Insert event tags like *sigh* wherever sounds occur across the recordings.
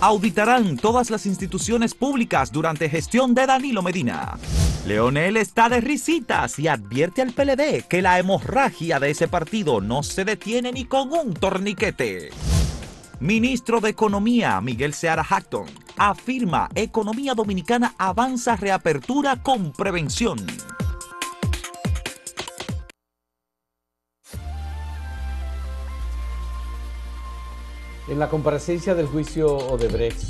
Auditarán todas las instituciones públicas durante gestión de Danilo Medina. Leonel está de risitas y advierte al PLD que la hemorragia de ese partido no se detiene ni con un torniquete. Ministro de Economía Miguel Seara Hackton afirma economía dominicana avanza reapertura con prevención. En la comparecencia del juicio Odebrecht,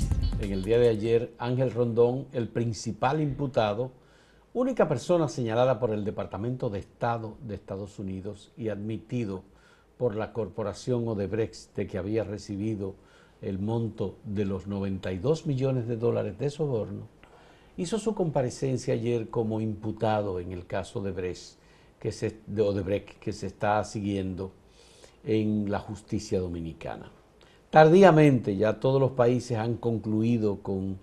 en el día de ayer, Ángel Rondón, el principal imputado, única persona señalada por el Departamento de Estado de Estados Unidos y admitido por la corporación Odebrecht de que había recibido el monto de los 92 millones de dólares de soborno, hizo su comparecencia ayer como imputado en el caso de, de Odebrecht que se está siguiendo en la justicia dominicana. Tardíamente ya todos los países han concluido con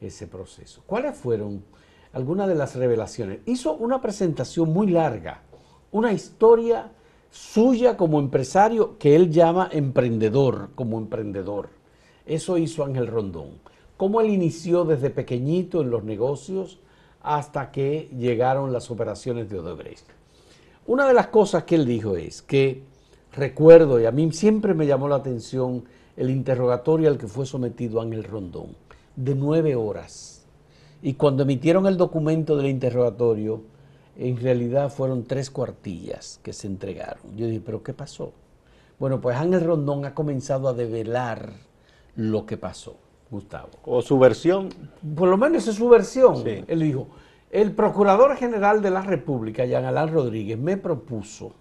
ese proceso. ¿Cuáles fueron algunas de las revelaciones? Hizo una presentación muy larga, una historia suya como empresario que él llama emprendedor, como emprendedor. Eso hizo Ángel Rondón. Cómo él inició desde pequeñito en los negocios hasta que llegaron las operaciones de Odebrecht. Una de las cosas que él dijo es que recuerdo, y a mí siempre me llamó la atención, el interrogatorio al que fue sometido Ángel Rondón, de nueve horas. Y cuando emitieron el documento del interrogatorio, en realidad fueron tres cuartillas que se entregaron. Yo dije, ¿pero qué pasó? Bueno, pues Ángel Rondón ha comenzado a develar lo que pasó, Gustavo. ¿O su versión? Por lo menos es su versión. Él dijo, el Procurador General de la República, Jean Alain Rodríguez, me propuso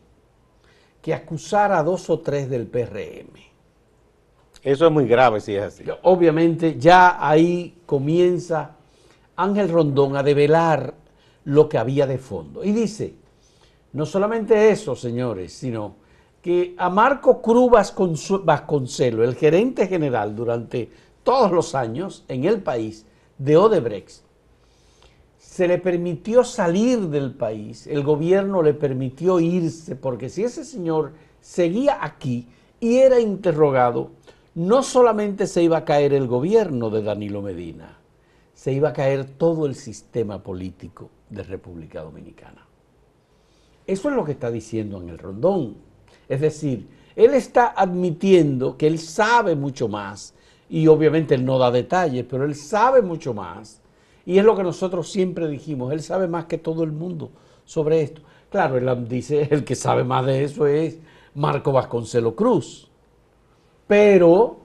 que acusara a dos o tres del PRM eso es muy grave si es así. Obviamente ya ahí comienza Ángel Rondón a develar lo que había de fondo. Y dice, no solamente eso, señores, sino que a Marco Cruz Vasconcelo, el gerente general durante todos los años en el país de Odebrecht, se le permitió salir del país, el gobierno le permitió irse, porque si ese señor seguía aquí y era interrogado, no solamente se iba a caer el gobierno de Danilo Medina, se iba a caer todo el sistema político de República Dominicana. Eso es lo que está diciendo en el rondón. Es decir, él está admitiendo que él sabe mucho más, y obviamente él no da detalles, pero él sabe mucho más. Y es lo que nosotros siempre dijimos, él sabe más que todo el mundo sobre esto. Claro, él dice, el que sabe más de eso es Marco Vasconcelo Cruz. Pero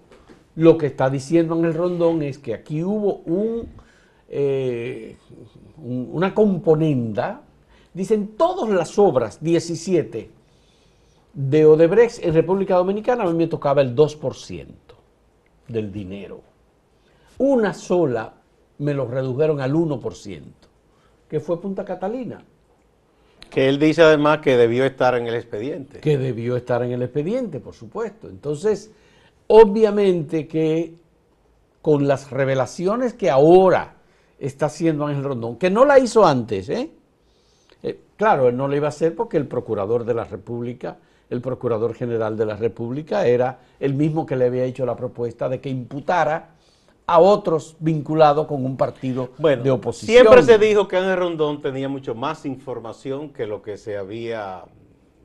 lo que está diciendo en el rondón es que aquí hubo eh, un, una componenda, dicen todas las obras, 17, de Odebrecht en República Dominicana, a mí me tocaba el 2% del dinero. Una sola me lo redujeron al 1%, que fue Punta Catalina. Que él dice además que debió estar en el expediente. Que debió estar en el expediente, por supuesto. Entonces, Obviamente que con las revelaciones que ahora está haciendo Ángel Rondón, que no la hizo antes, ¿eh? ¿eh? claro, él no la iba a hacer porque el procurador de la República, el procurador general de la República, era el mismo que le había hecho la propuesta de que imputara a otros vinculados con un partido de oposición. Siempre se dijo que Ángel Rondón tenía mucho más información que lo que se había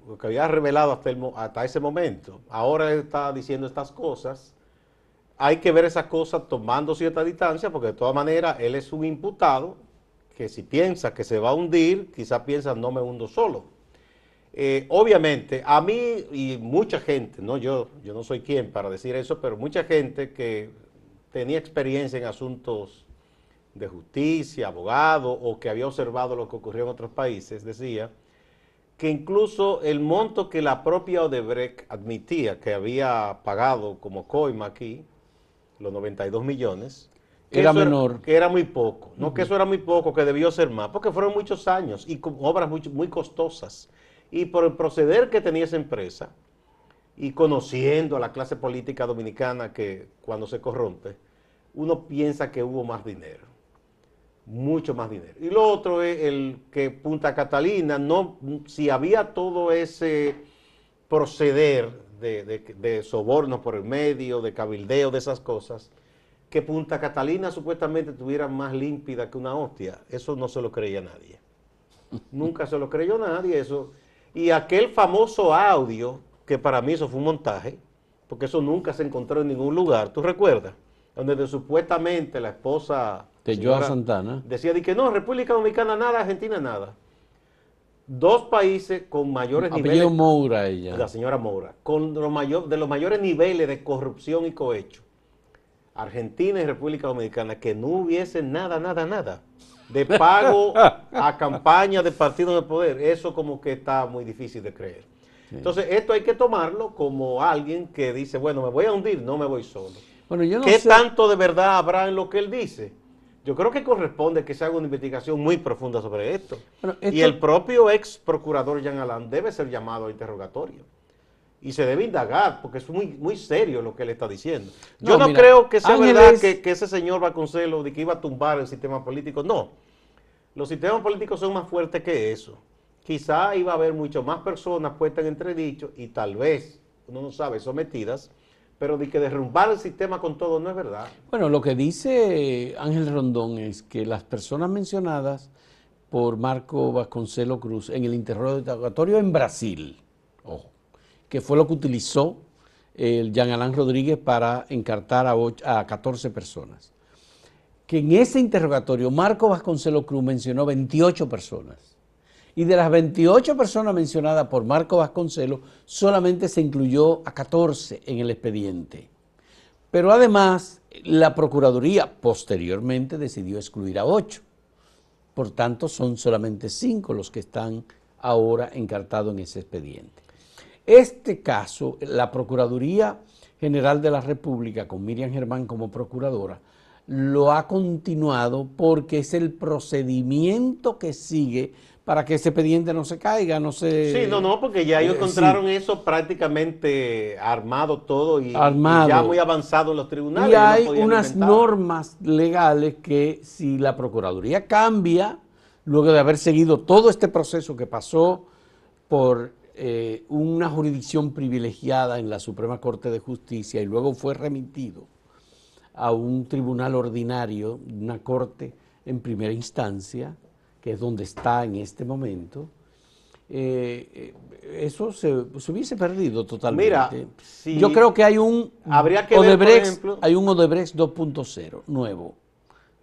lo que había revelado hasta, hasta ese momento. Ahora está diciendo estas cosas. Hay que ver esas cosas tomando cierta distancia, porque de todas maneras él es un imputado que si piensa que se va a hundir, quizá piensa no me hundo solo. Eh, obviamente, a mí y mucha gente, no yo, yo no soy quien para decir eso, pero mucha gente que tenía experiencia en asuntos de justicia, abogado, o que había observado lo que ocurrió en otros países, decía, que incluso el monto que la propia Odebrecht admitía que había pagado como coima aquí, los 92 millones, era menor. que era muy poco, no que eso era muy poco, que debió ser más, porque fueron muchos años y con obras muy, muy costosas. Y por el proceder que tenía esa empresa, y conociendo a la clase política dominicana que cuando se corrompe, uno piensa que hubo más dinero mucho más dinero. Y lo otro es el que Punta Catalina, no, si había todo ese proceder de, de, sobornos por el medio, de cabildeo, de esas cosas, que Punta Catalina supuestamente estuviera más límpida que una hostia. Eso no se lo creía nadie. Nunca se lo creyó nadie eso. Y aquel famoso audio, que para mí eso fue un montaje, porque eso nunca se encontró en ningún lugar, ¿tú recuerdas? Donde supuestamente la esposa... De Joa Santana. Decía de que no, República Dominicana nada, Argentina nada. Dos países con mayores Apellido niveles... Moura ella. La señora Moura. Con los mayor, de los mayores niveles de corrupción y cohecho. Argentina y República Dominicana, que no hubiese nada, nada, nada de pago *laughs* a campaña de partido de poder. Eso como que está muy difícil de creer. Entonces, esto hay que tomarlo como alguien que dice, bueno, me voy a hundir, no me voy solo. Bueno, yo no ¿Qué sé- tanto de verdad habrá en lo que él dice? Yo creo que corresponde que se haga una investigación muy profunda sobre esto. Bueno, Y el propio ex procurador Jean Alain debe ser llamado a interrogatorio. Y se debe indagar, porque es muy, muy serio lo que él está diciendo. Yo No, no, mira, creo que sea Ángeles- verdad que, que ese señor Vasconcelos de que iba a tumbar el sistema político. No. Los sistemas políticos son más fuertes que eso. Quizá iba a haber mucho más personas puestas en entredicho y tal vez, uno no sabe, sometidas, pero de que derrumbar el sistema con todo no es verdad. Bueno, lo que dice Ángel Rondón es que las personas mencionadas por Marco Vasconcelo Cruz en el interrogatorio en Brasil, ojo, que fue lo que utilizó el Jean Alain Rodríguez para encartar a, a 14 personas, que en ese interrogatorio Marco Vasconcelo Cruz mencionó 28 personas. Y de las 28 personas mencionadas por Marco Vasconcelos, solamente se incluyó a 14 en el expediente. Pero además, la Procuraduría posteriormente decidió excluir a 8. Por tanto, son solamente 5 los que están ahora encartados en ese expediente. Este caso, la Procuraduría General de la República, con Miriam Germán como procuradora, lo ha continuado porque es el procedimiento que sigue para que ese expediente no se caiga, no se... Sí, no, no, porque ya ellos Eh, encontraron sí. eso prácticamente armado todo y, y Armado. ya muy avanzado en los tribunales. Y no hay unas inventar. normas legales que si la Procuraduría cambia, luego de haber seguido todo este proceso que pasó por eh, una jurisdicción privilegiada en la Suprema Corte de Justicia y luego fue remitido a un tribunal ordinario, una corte en primera instancia, que es donde está en este momento, eh, eh, eso se, se hubiese perdido totalmente. Mira, si- Yo creo que hay un Habría que ver, Odebrecht, ejemplo- hay un Odebrecht 2.0 nuevo,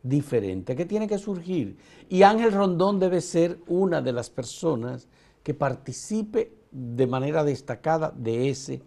diferente, que tiene que surgir. Y Ángel Rondón debe ser una de las personas que participe de manera destacada de ese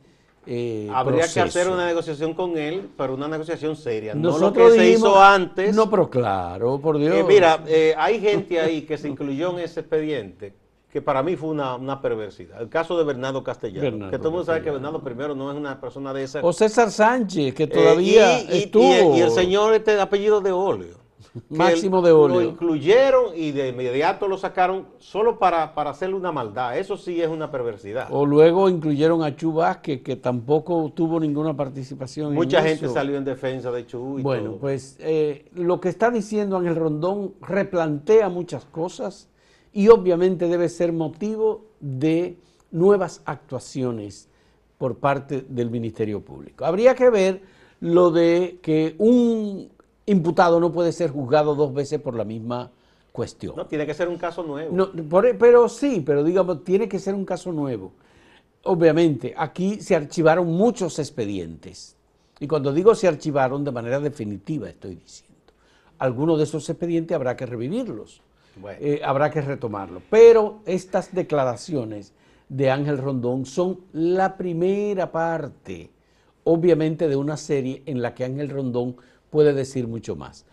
eh, Habría que hacer una negociación con él, pero una negociación seria. no lo que se hizo antes. No, pero claro, por Dios. Eh, mira, eh, hay gente ahí que se incluyó en ese expediente que para mí fue una, una perversidad. El caso de Bernardo Castellano, Bernardo que todo el mundo sabe que. Bernardo primero no es una persona de esa. o César Sánchez, que Eh, todavía y, y- estuvo. y- y el señor este de apellido de óleo. Máximo de Olio. Lo incluyeron y de inmediato lo sacaron solo para, para hacerle una maldad. Eso sí es una perversidad. O luego incluyeron a Chu Vázquez, que tampoco tuvo ninguna participación. en Mucha gente eso. salió en defensa de Chu y Bueno, todo. pues eh, lo que está diciendo Ángel Rondón replantea muchas cosas y obviamente debe ser motivo de nuevas actuaciones por parte del Ministerio Público. Habría que ver lo de que un imputado no puede ser juzgado dos veces por la misma cuestión. No, tiene que ser un caso nuevo. No, por- pero sí, pero digamos, tiene que ser un caso nuevo. Obviamente, aquí se archivaron muchos expedientes. Y cuando digo se archivaron de manera definitiva, estoy diciendo. Algunos de esos expedientes habrá que revivirlos, Bueno. eh, habrá que retomarlos. Pero estas declaraciones de Ángel Rondón son la primera parte, obviamente, de una serie en la que Ángel Rondón puede decir mucho más.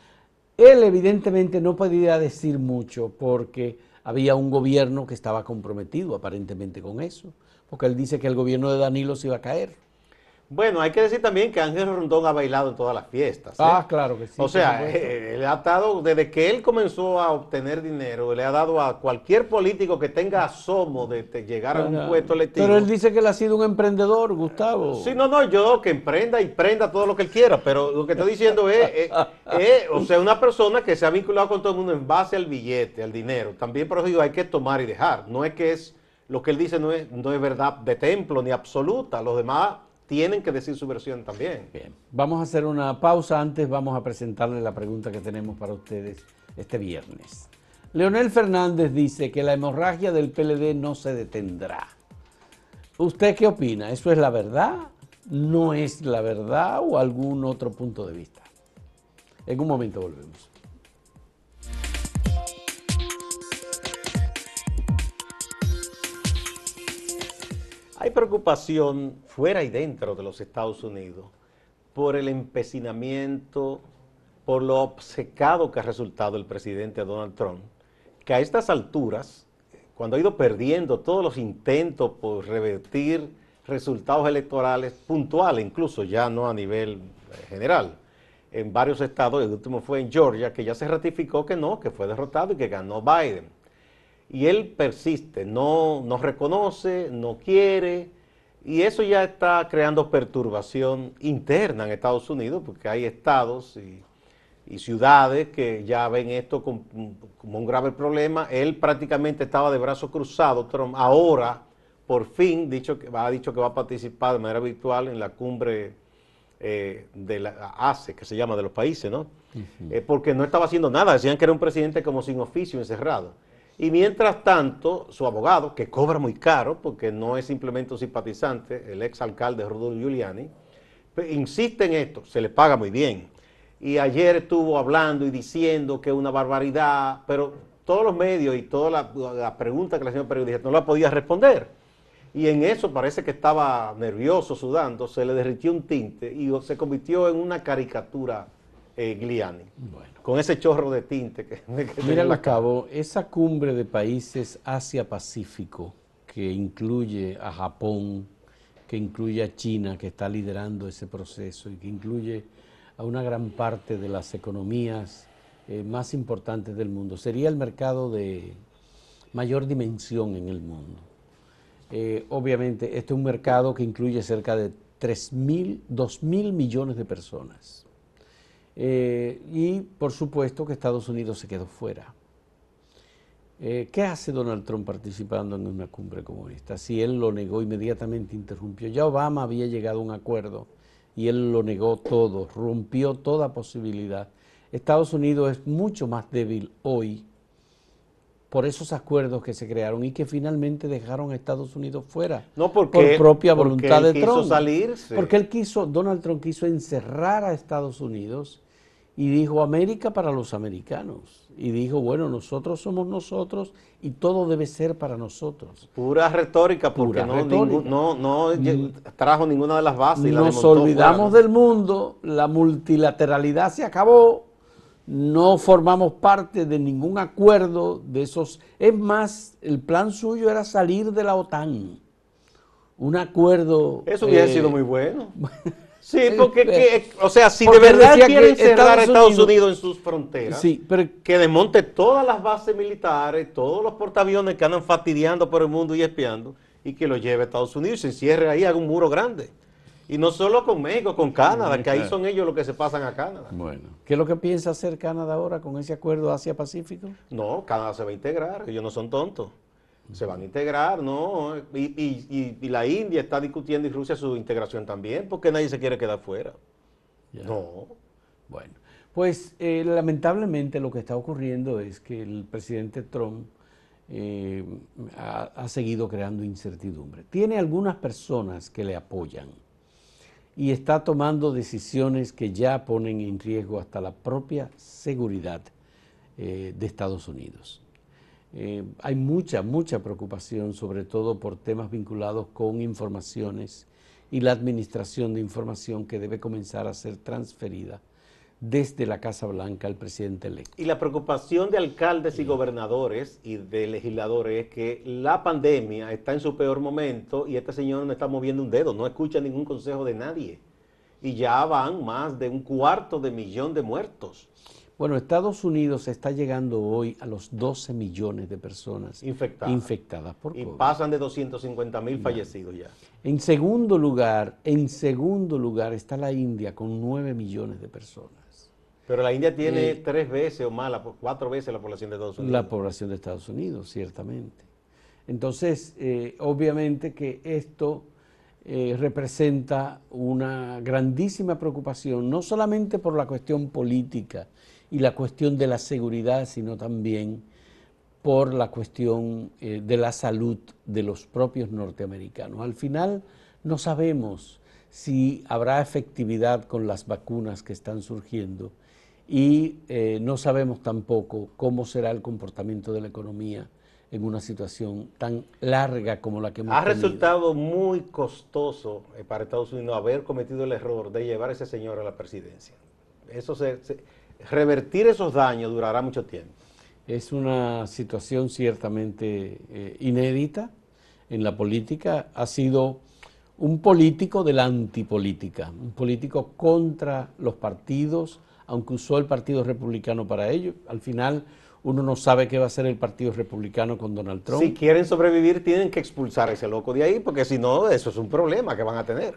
Él evidentemente no podía decir mucho porque había un gobierno que estaba comprometido aparentemente con eso, porque él dice que el gobierno de Danilo se iba a caer. Bueno, hay que decir también que Ángel Rondón ha bailado en todas las fiestas. ¿eh? Ah, claro que sí. o sea, supuesto. eh, le ha dado, desde que él comenzó a obtener dinero, le ha dado a cualquier político que tenga asomo de, llegar a un puesto electivo. Pero él dice que él ha sido un emprendedor, Gustavo. Sí, no, no, yo que emprenda y prenda todo lo que él quiera, pero lo que estoy diciendo es, eh, *laughs* eh, o sea, una persona que se ha vinculado con todo el mundo en base al billete, al dinero. También, por eso digo, hay que tomar y dejar. No es que es, lo que él dice no es, no es verdad de templo ni absoluta. Los demás tienen que decir su versión también. Bien, vamos a hacer una pausa. Antes vamos a presentarle la pregunta que tenemos para ustedes este viernes. Leonel Fernández dice que la hemorragia del PLD no se detendrá. ¿Usted qué opina? ¿Eso es la verdad? ¿No es la verdad o algún otro punto de vista? En un momento volvemos. Hay preocupación fuera y dentro de los Estados Unidos por el empecinamiento, por lo obcecado que ha resultado el presidente Donald Trump, que a estas alturas, cuando ha ido perdiendo todos los intentos por revertir resultados electorales puntuales, incluso ya no a nivel eh, general, en varios estados, el último fue en Georgia, que ya se ratificó que no, que fue derrotado y que ganó Biden. Y él persiste, no, no reconoce, no quiere, y eso ya está creando perturbación interna en Estados Unidos, porque hay estados y, y ciudades que ya ven esto como, como, un grave problema. Él prácticamente estaba de brazos cruzados, Trump. Ahora, por fin, dicho, ha dicho que va a participar de manera virtual en la cumbre eh, de la ACE, que se llama, de los países, ¿no? Uh -huh. eh, porque no estaba haciendo nada, decían que era un presidente como sin oficio, encerrado. Y mientras tanto, su abogado, que cobra muy caro, porque no es simplemente un simpatizante, el ex alcalde Rodolfo Giuliani, pues, insiste en esto, se le paga muy bien. Y ayer estuvo hablando y diciendo que es una barbaridad, pero todos los medios y toda la, la pregunta que le hacían periodistas no la podía responder. Y en eso parece que estaba nervioso, sudando, se le derritió un tinte y se convirtió en una caricatura eh, Gliani. Bueno. Con ese chorro de tinte que, *laughs* que Mira, la cabo, esa cumbre de países Asia-Pacífico, que incluye a Japón, que incluye a China, que está liderando ese proceso y que incluye a una gran parte de las economías eh, más importantes del mundo, sería el mercado de mayor dimensión en el mundo. Eh, obviamente, este es un mercado que incluye cerca de 3 mil, 2 mil millones de personas. Eh, y por supuesto que Estados Unidos se quedó fuera. Eh, ¿Qué hace Donald Trump participando en una cumbre como esta? Si él lo negó, inmediatamente interrumpió. Ya Obama había llegado a un acuerdo y él lo negó todo, rompió toda posibilidad. Estados Unidos es mucho más débil hoy por esos acuerdos que se crearon y que finalmente dejaron a Estados Unidos fuera no porque, por propia voluntad porque de Trump. Salirse. Porque él quiso, Donald Trump quiso encerrar a Estados Unidos y dijo América para los americanos. Y dijo, bueno, nosotros somos nosotros y todo debe ser para nosotros. Pura retórica, porque Pura no, retórica. ningún- no, no lle- trajo ninguna de las bases. y la Nos olvidamos fuera. del mundo, la multilateralidad se acabó, no formamos parte de ningún acuerdo de esos. Es más, el plan suyo era salir de la OTAN. Un acuerdo. Eso hubiera eh, sido muy bueno. *laughs* Sí, porque, que- o sea, si de verdad decía quiere que encerrar a Estados Estados Unidos- Unidos, en sus fronteras, Sí, pero que desmonte todas las bases militares, todos los portaaviones que andan fastidiando por el mundo y espiando, y que lo lleve a Estados Unidos y se encierre ahí, haga un muro grande. Y no solo con México, con Canadá, que ahí son ellos los que se pasan a Canadá. Bueno, ¿qué es lo que piensa hacer Canadá ahora con ese acuerdo Asia-Pacífico? No, Canadá se va a integrar, ellos no son tontos. Se van a integrar, ¿no? Y, y- y- y la India está discutiendo y Rusia su integración también, porque nadie se quiere quedar fuera. Ya. No. Bueno, pues eh, lamentablemente lo que está ocurriendo es que el presidente Trump eh, ha, ha seguido creando incertidumbre. Tiene algunas personas que le apoyan y está tomando decisiones que ya ponen en riesgo hasta la propia seguridad eh, de Estados Unidos. Eh, hay mucha, mucha preocupación, sobre todo por temas vinculados con informaciones y la administración de información que debe comenzar a ser transferida desde la Casa Blanca al presidente electo. Y la preocupación de alcaldes y gobernadores y de legisladores es que la pandemia está en su peor momento y este señor no está moviendo un dedo, no escucha ningún consejo de nadie. Y ya van más de un cuarto de millón de muertos Bueno, Estados Unidos está llegando hoy a los 12 millones de personas infectados. infectadas por y COVID. pasan de 250 mil fallecidos ya. En segundo lugar, en segundo lugar está la India con 9 millones de personas. Pero la India tiene Eh, tres veces o más, cuatro veces la población de Estados Unidos. La población de Estados Unidos, ciertamente. Entonces, eh, obviamente que esto eh, representa una grandísima preocupación, no solamente por la cuestión política y la cuestión de la seguridad, sino también por la cuestión eh, de la salud de los propios norteamericanos. Al final no sabemos si habrá efectividad con las vacunas que están surgiendo y eh, no sabemos tampoco cómo será el comportamiento de la economía en una situación tan larga como la que hemos Ha resultado muy costoso eh, para Estados Unidos haber cometido el error de llevar a ese señor a la presidencia. Eso revertir esos daños durará mucho tiempo. Es una situación ciertamente eh, inédita en la política. Ha sido un político de la antipolítica, un político contra los partidos, aunque usó el Partido Republicano para ello. Al final uno no sabe qué va a hacer el Partido Republicano con Donald Trump. Si quieren sobrevivir, tienen que expulsar a ese loco de ahí, porque si no, eso es un problema que van a tener.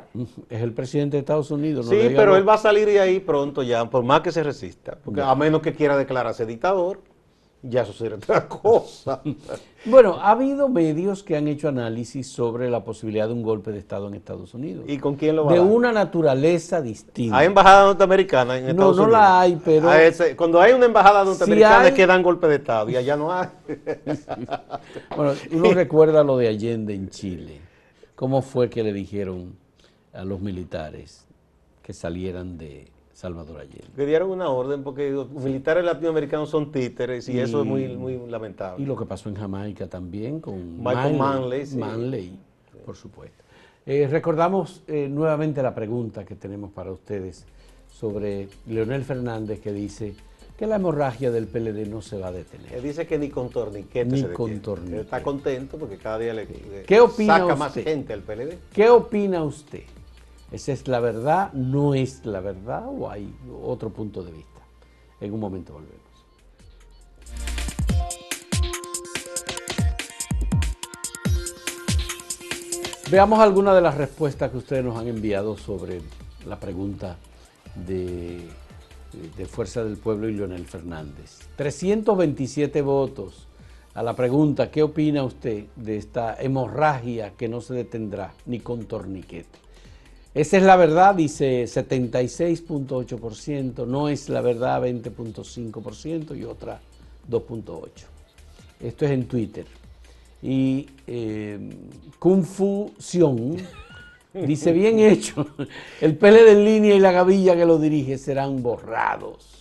Es el presidente de Estados Unidos. No sí, pero él va a salir de ahí pronto ya, por más que se resista. Porque a menos que quiera declararse dictador ya eso sería otra cosa. *laughs* bueno, ha habido medios que han hecho análisis sobre la posibilidad de un golpe de Estado en Estados Unidos. ¿Y con quién lo va De a dar? una naturaleza distinta. ¿Hay embajada norteamericana en Estados Unidos? No, no la hay, pero... cuando hay una embajada norteamericana es que dan golpe de Estado y allá no hay. *laughs* bueno, uno *laughs* recuerda lo de Allende en Chile. ¿Cómo fue que le dijeron a los militares que salieran de Salvador Allende. Le dieron una orden porque los militares latinoamericanos son títeres y, eso es muy, muy lamentable. Y lo que pasó en Jamaica también con Michael Manley. Manley, por supuesto. Eh, recordamos eh, nuevamente la pregunta que tenemos para ustedes sobre Leonel Fernández que dice que la hemorragia del PLD no se va a detener. Él dice que ni con torniquete ni se con torniquete. Él está contento porque cada día le, ¿Qué opina saca usted? más gente al PLD. ¿Qué opina usted? ¿Esa es la verdad? ¿No es la verdad? ¿O hay otro punto de vista? En un momento volvemos. Veamos algunas de las respuestas que ustedes nos han enviado sobre la pregunta de, Fuerza del Pueblo y Leonel Fernández. 327 votos a la pregunta, ¿qué opina usted de esta hemorragia que no se detendrá ni con torniquete? Esa es la verdad, dice 76.8%, no es la verdad 20.5% y otra 2.8%. Esto es en Twitter. Y eh, Confusión *laughs* dice, bien hecho, *laughs* el PLD en línea y la gavilla que lo dirige serán borrados.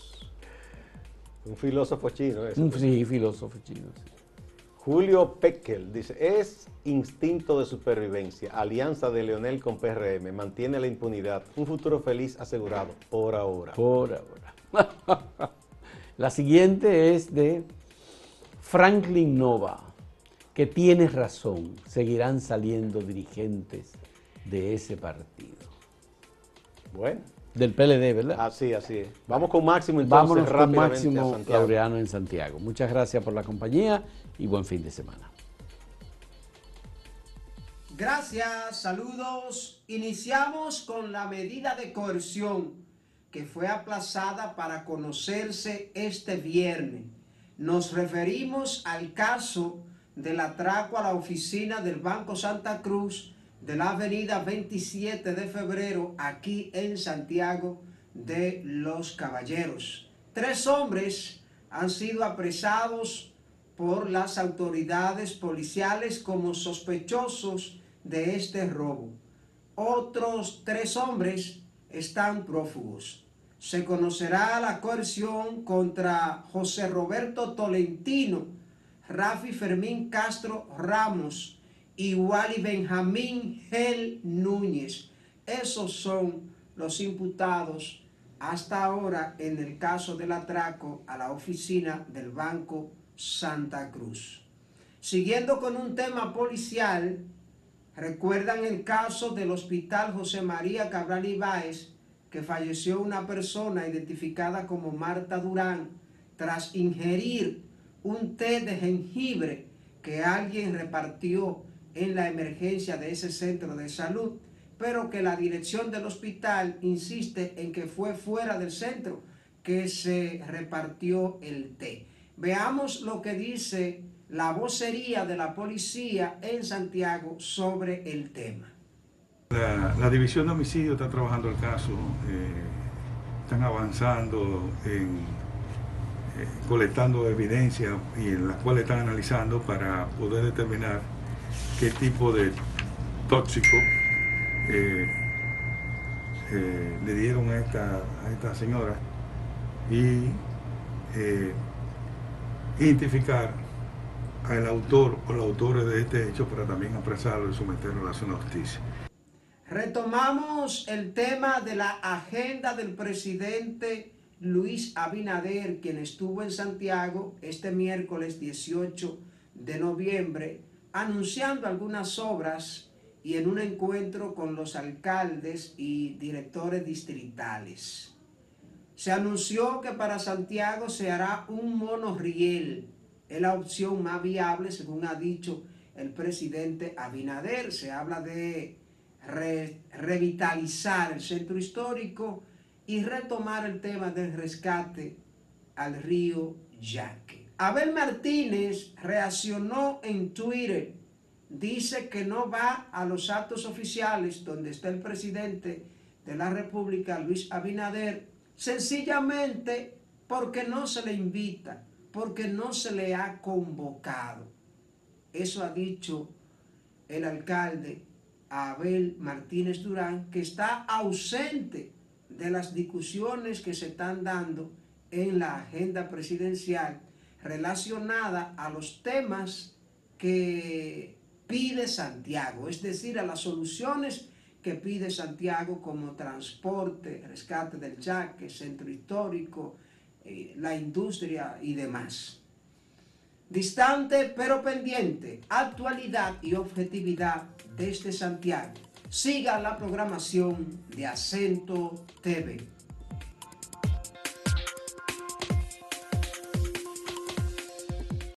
Un filósofo chino. Eso. Sí, filósofo chino. Julio Peckel dice, es instinto de supervivencia, alianza de Leonel con PRM, mantiene la impunidad, un futuro feliz asegurado, por ahora. Por ahora. *laughs* la siguiente es de Franklin Nova, que tiene razón, seguirán saliendo dirigentes de ese partido. Bueno. Del PLD, ¿verdad? Así, así es. Vamos con Máximo entonces Vámonos con Máximo Laureano en Santiago. Muchas gracias por la compañía y buen fin de semana. Gracias, saludos. Iniciamos con la medida de coerción que fue aplazada para conocerse este viernes. Nos referimos al caso del atraco a la oficina del Banco Santa Cruz de la avenida 27 de febrero aquí en Santiago de los Caballeros. Tres hombres han sido apresados por las autoridades policiales como sospechosos de este robo. Otros tres hombres están prófugos. Se conocerá la coerción contra José Roberto Tolentino, Rafi Fermín Castro Ramos y Wally Benjamín Gel Núñez. Esos son los imputados hasta ahora en el caso del atraco a la oficina del Banco Santa Cruz. Siguiendo con un tema policial, recuerdan el caso del Hospital José María Cabral Ibáez, que falleció una persona identificada como Marta Durán tras ingerir un té de jengibre que alguien repartió en la emergencia de ese centro de salud, pero que la dirección del hospital insiste en que fue fuera del centro que se repartió el té. Veamos lo que dice la vocería de la policía en Santiago sobre el tema. La, división de homicidio está trabajando el caso, eh, están avanzando en eh, colectando evidencia y en las cuales están analizando para poder determinar qué tipo de tóxico eh, le dieron a esta, a esta señora y identificar al autor o los autores de este hecho para también apresarlo y someterlo a la zona justicia. Retomamos el tema de la agenda del presidente Luis Abinader, quien estuvo en Santiago este miércoles 18 de noviembre, anunciando algunas obras y en un encuentro con los alcaldes y directores distritales. Se anunció que para Santiago se hará un monorriel es la opción más viable, según ha dicho el presidente Abinader. Se habla de revitalizar el centro histórico y retomar el tema del rescate al río Yaque. Abel Martínez reaccionó en Twitter. Dice que no va a los actos oficiales donde está el presidente de la República, Luis Abinader, sencillamente porque no se le invita porque no se le ha convocado. Eso ha dicho el alcalde Abel Martínez Durán, que está ausente de las discusiones que se están dando en la agenda presidencial relacionada a los temas que pide Santiago, es decir, a las soluciones que pide Santiago como transporte, rescate del yaque, centro histórico, eh, la industria y demás. Distante pero pendiente, actualidad y objetividad desde Santiago. Siga la programación de Acento TV.